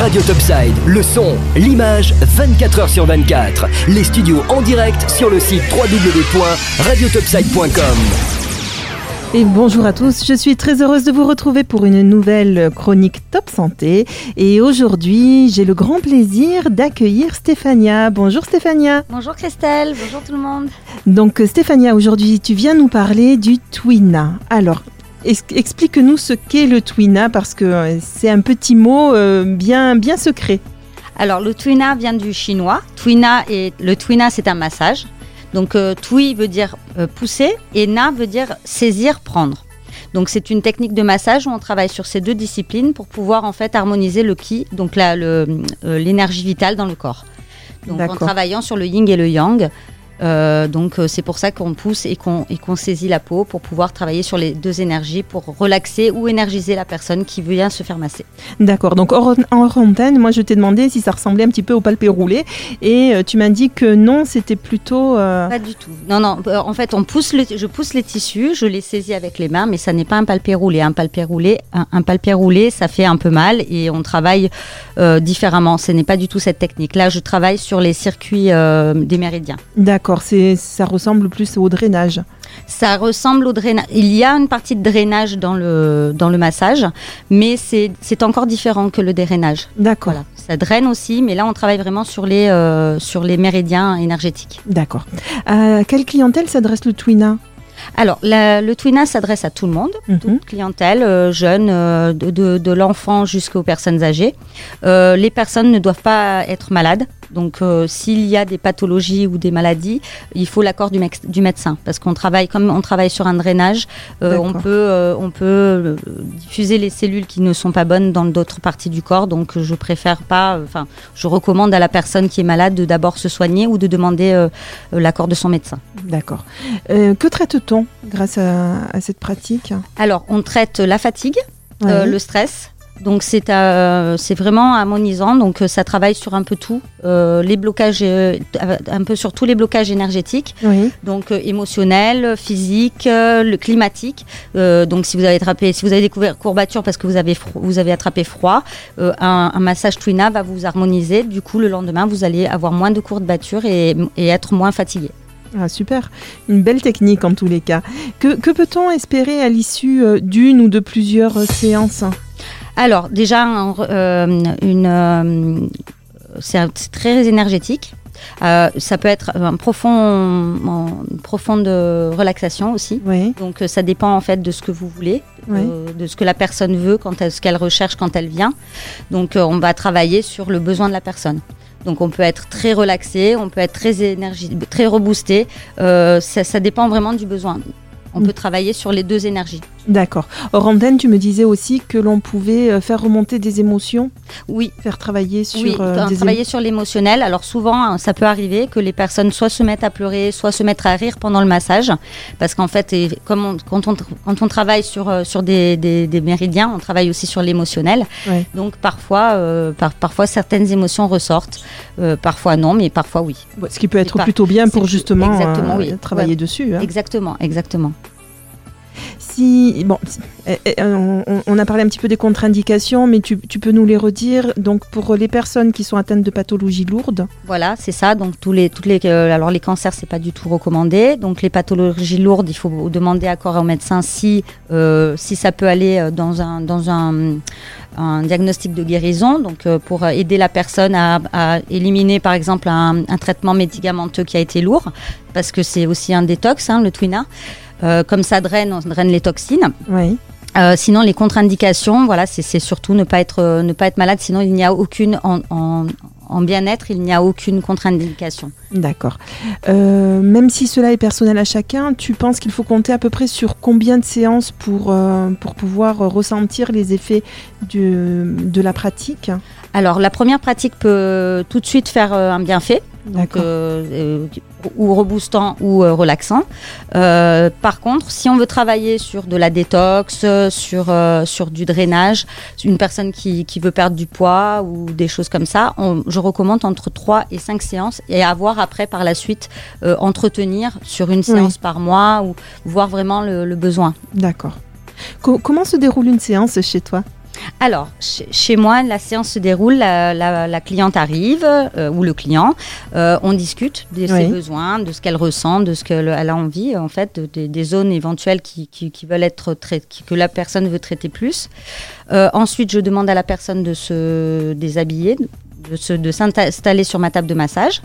Radio Topside, le son, l'image, 24h sur 24. Les studios en direct sur le site www.radiotopside.com. Et bonjour à tous, je suis très heureuse de vous retrouver pour une nouvelle chronique Top Santé. Et aujourd'hui, j'ai le grand plaisir d'accueillir Stéphania. Bonjour Stéphania. Bonjour Christelle, bonjour tout le monde. Donc Stéphania, aujourd'hui, tu viens nous parler du Twina. Alors, explique-nous ce qu'est le Twina parce que euh, c'est un petit mot euh, bien, bien secret. Alors, le Twina vient du chinois. Twina et le Twina, c'est un massage. Donc euh, twi veut dire pousser et na veut dire saisir, prendre. Donc c'est une technique de massage où on travaille sur ces deux disciplines pour pouvoir en fait harmoniser le ki, donc l'énergie vitale dans le corps. Donc en travaillant sur le yin et le yang, euh, donc euh, c'est pour ça qu'on pousse et qu'on saisit la peau pour pouvoir travailler sur les deux énergies pour relaxer ou énergiser la personne qui vient se faire masser. D'accord. Donc en antenne, moi je t'ai demandé si ça ressemblait un petit peu au palpé roulé et euh, tu m'as dit que non, c'était plutôt. Pas du tout. Non non. En fait, on pousse je pousse les tissus, je les saisis avec les mains, mais ça n'est pas un palpé roulé. Un palpé roulé, un, palpé roulé, ça fait un peu mal et on travaille différemment. Ce n'est pas du tout cette technique. Là, je travaille sur les circuits des méridiens. D'accord ça ressemble plus au drainage. Ça ressemble au drainage. Il y a une partie de drainage dans le, dans le massage, mais c'est encore différent que le drainage. D'accord. Ça draine aussi, mais là, on travaille vraiment sur les, euh, sur les méridiens énergétiques. D'accord. À quelle clientèle s'adresse le Twina? Alors, le Twina s'adresse à tout le monde, mhm. toute clientèle, euh, jeune, euh, de, l'enfant jusqu'aux personnes âgées. Euh, les personnes ne doivent pas être malades. Donc, s'il y a des pathologies ou des maladies, il faut l'accord du, du, médecin. Parce qu'on travaille, comme on travaille sur un drainage, on peut, on peut diffuser les cellules qui ne sont pas bonnes dans d'autres parties du corps. Donc, je préfère pas, enfin, je recommande à la personne qui est malade de d'abord se soigner ou de demander l'accord de son médecin. D'accord. que traite grâce à, cette pratique? Alors, on traite la fatigue, euh, le stress. Donc c'est euh, c'est vraiment harmonisant. Donc euh, ça travaille sur un peu tout, les blocages, un peu sur tous les blocages énergétiques. Donc émotionnel, physique, le climatique. donc si vous avez attrapé, si vous avez découvert courbature parce que vous avez vous avez attrapé froid, un, massage Twina va vous harmoniser. Du coup le lendemain vous allez avoir moins de courbatures et, et être moins fatigué. Ah, super, une belle technique en tous les cas. Que, peut-on espérer à l'issue euh, d'une ou de plusieurs euh, séances? Alors déjà, euh, une, c'est très énergétique. ça peut être un profond, une profonde relaxation aussi. Donc ça dépend en fait de ce que vous voulez, de ce que la personne veut, quand ce qu'elle recherche quand elle vient. Donc on va travailler sur le besoin de la personne. Donc on peut être très relaxé, on peut être très énergie, très reboosté. Euh, ça, dépend vraiment du besoin. On peut travailler sur les deux énergies. D'accord. Or, tu me disais aussi que l'on pouvait euh, faire remonter des émotions. Oui. Faire travailler sur. Oui, euh, travailler sur l'émotionnel. Alors, souvent, hein, ça peut arriver que les personnes soit se mettent à pleurer, soit se mettent à rire pendant le massage. Parce qu'en fait, comme quand, on, quand on travaille sur, euh, sur des, des, méridiens, on travaille aussi sur l'émotionnel. Donc, parfois, parfois, certaines émotions ressortent. parfois, non, mais parfois, oui. Ce qui peut être plutôt bien pour justement travailler dessus. Hein. Exactement, exactement bon, eh, eh, on, a parlé un petit peu des contre-indications, mais tu, peux nous les redire. Donc, pour les personnes qui sont atteintes de pathologies lourdes. Voilà, c'est ça. Donc, tous les, toutes les, euh, alors les cancers, c'est pas du tout recommandé. Donc, les pathologies lourdes, il faut demander accord au médecin si, euh, si ça peut aller euh, dans un, dans un, diagnostic de guérison. Donc, pour aider la personne à, éliminer, par exemple, un, traitement médicamenteux qui a été lourd, parce que c'est aussi un détox, hein, le Twina. Euh, comme ça draine, on draine les toxines. Oui. Euh, sinon, les contre-indications, voilà, c'est surtout ne pas être euh, ne pas être malade. Sinon, il n'y a aucune en, en, bien-être, il n'y a aucune contre-indication. D'accord. même si cela est personnel à chacun, tu penses qu'il faut compter à peu près sur combien de séances pour pour pouvoir ressentir les effets de, de la pratique? Alors, la première pratique peut tout de suite faire un bienfait donc euh, euh, ou reboostant ou euh, relaxant. par contre, si on veut travailler sur de la détox, sur, sur du drainage, une personne qui, qui, veut perdre du poids ou des choses comme ça, je recommande entre 3 et 5 séances et avoir après par la suite entretenir sur une séance par mois ou voir vraiment le, besoin. D'accord. comment se déroule une séance chez toi? Alors, chez, moi, la séance se déroule, la, cliente arrive, euh, ou le client, euh, on discute de ses besoins, de ce qu'elle ressent, de ce qu'elle a envie, en fait, des zones éventuelles qui, veulent être traitées, que la personne veut traiter plus. Euh, ensuite, je demande à la personne de se déshabiller, de, de s'installer sur ma table de massage.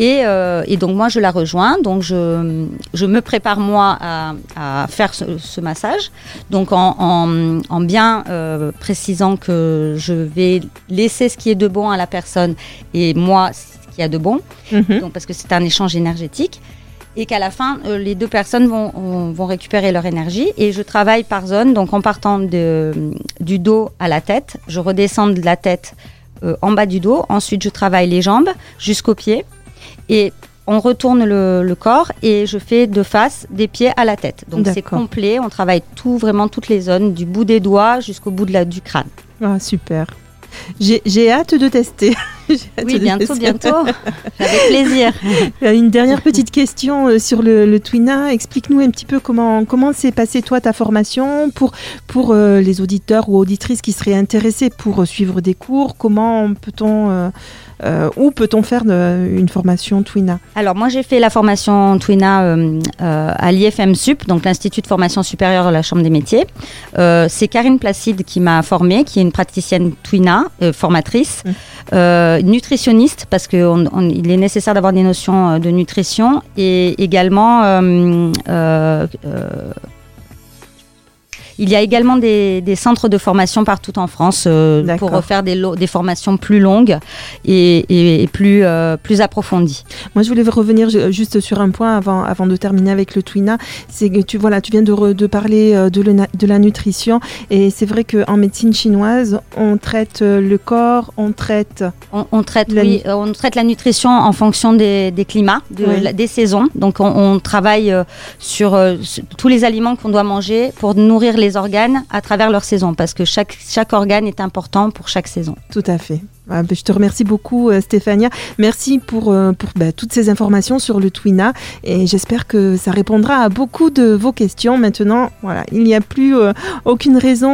Euh, et, donc moi je la rejoins, donc je, je me prépare moi à, faire ce, massage, donc en, en, bien euh, précisant que je vais laisser ce qui est de bon à la personne et moi ce qui a de bon, mhm. donc parce que c'est un échange énergétique. Et qu'à la fin, euh, les deux personnes vont, vont récupérer leur énergie. Et je travaille par zone, donc en partant de, du dos à la tête. Je redescends de la tête en bas du dos. Ensuite, je travaille les jambes jusqu'aux pieds. Et on retourne le, corps et je fais de face des pieds à la tête. Donc c'est complet, on travaille tout, vraiment toutes les zones, du bout des doigts jusqu'au bout de la, du crâne. Ah, super. J'ai hâte de tester. oui, bientôt, bientôt. Avec plaisir. Une dernière petite question euh, sur le, le Twina. Explique-nous un petit peu comment comment s'est passée toi ta formation pour pour euh, les auditeurs ou auditrices qui seraient intéressés pour euh, suivre des cours. Comment peut-on euh, où peut-on faire une formation Twina? Alors moi j'ai fait la formation Twina euh, euh, à l'IFM Sup, donc l'Institut de formation supérieure de la Chambre des métiers. c'est Karine Placide qui m'a formée, qui est une praticienne Twina, formatrice, mmh. Nutritionniste, parce qu'il est nécessaire d'avoir des notions de nutrition, et également il y a également des, centres de formation partout en France euh, pour faire des, des, formations plus longues et, plus, euh, plus approfondies. Moi, je voulais revenir juste sur un point avant, avant de terminer avec le Twina. C'est que tu, voilà, tu viens de, de parler euh, de, de, la nutrition et c'est vrai qu'en médecine chinoise, on traite le corps, on traite... On, traite, la oui, on traite la nutrition en fonction des, des climats, des saisons. Donc, on, travaille sur, sur tous les aliments qu'on doit manger pour nourrir les organes à travers leur saison, parce que chaque, chaque organe est important pour chaque saison. Tout à fait. Ah, ben, je te remercie beaucoup, euh, Stéphania. Merci pour, euh, pour ben, toutes ces informations sur le Twina et j'espère que ça répondra à beaucoup de vos questions. Maintenant, voilà, il n'y a plus euh, aucune raison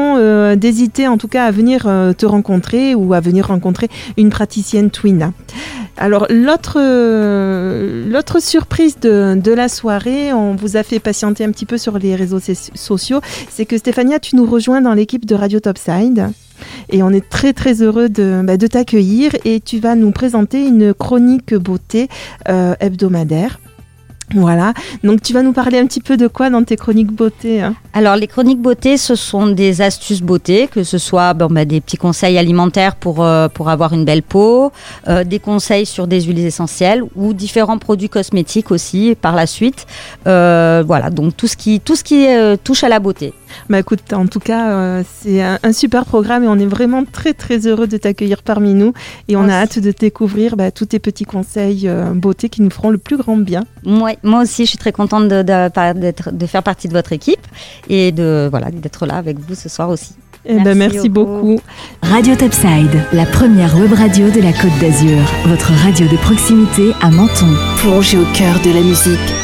d'hésiter, en tout cas, à venir te rencontrer ou à venir rencontrer une praticienne Twina. Alors, l'autre, surprise de, de la soirée, on vous a fait patienter un petit peu sur les réseaux sociaux, c'est que Stéphania, tu nous rejoins dans l'équipe de Radio Topside. Et on est très très heureux de, bah, de t'accueillir et tu vas nous présenter une chronique beauté euh, hebdomadaire. Voilà, donc tu vas nous parler un petit peu de quoi dans tes chroniques beauté hein? Alors les chroniques beauté, ce sont des astuces beauté, que ce soit bah, des petits conseils alimentaires pour, euh, avoir une belle peau, euh, des conseils sur des huiles essentielles ou différents produits cosmétiques aussi par la suite. voilà, donc tout ce qui, tout ce qui touche à la beauté. Bah écoute, en tout cas, euh, c'est un, super programme et on est vraiment très très heureux de t'accueillir parmi nous et on a hâte de découvrir bah, tous tes petits conseils euh, beauté qui nous feront le plus grand bien. moi aussi, je suis très contente de, de, faire partie de votre équipe et de voilà d'être là avec vous ce soir aussi. Eh ben, merci, merci beaucoup. Radio Topside, la première web radio de la Côte d'Azur, votre radio de proximité à Menton. Plongez au cœur de la musique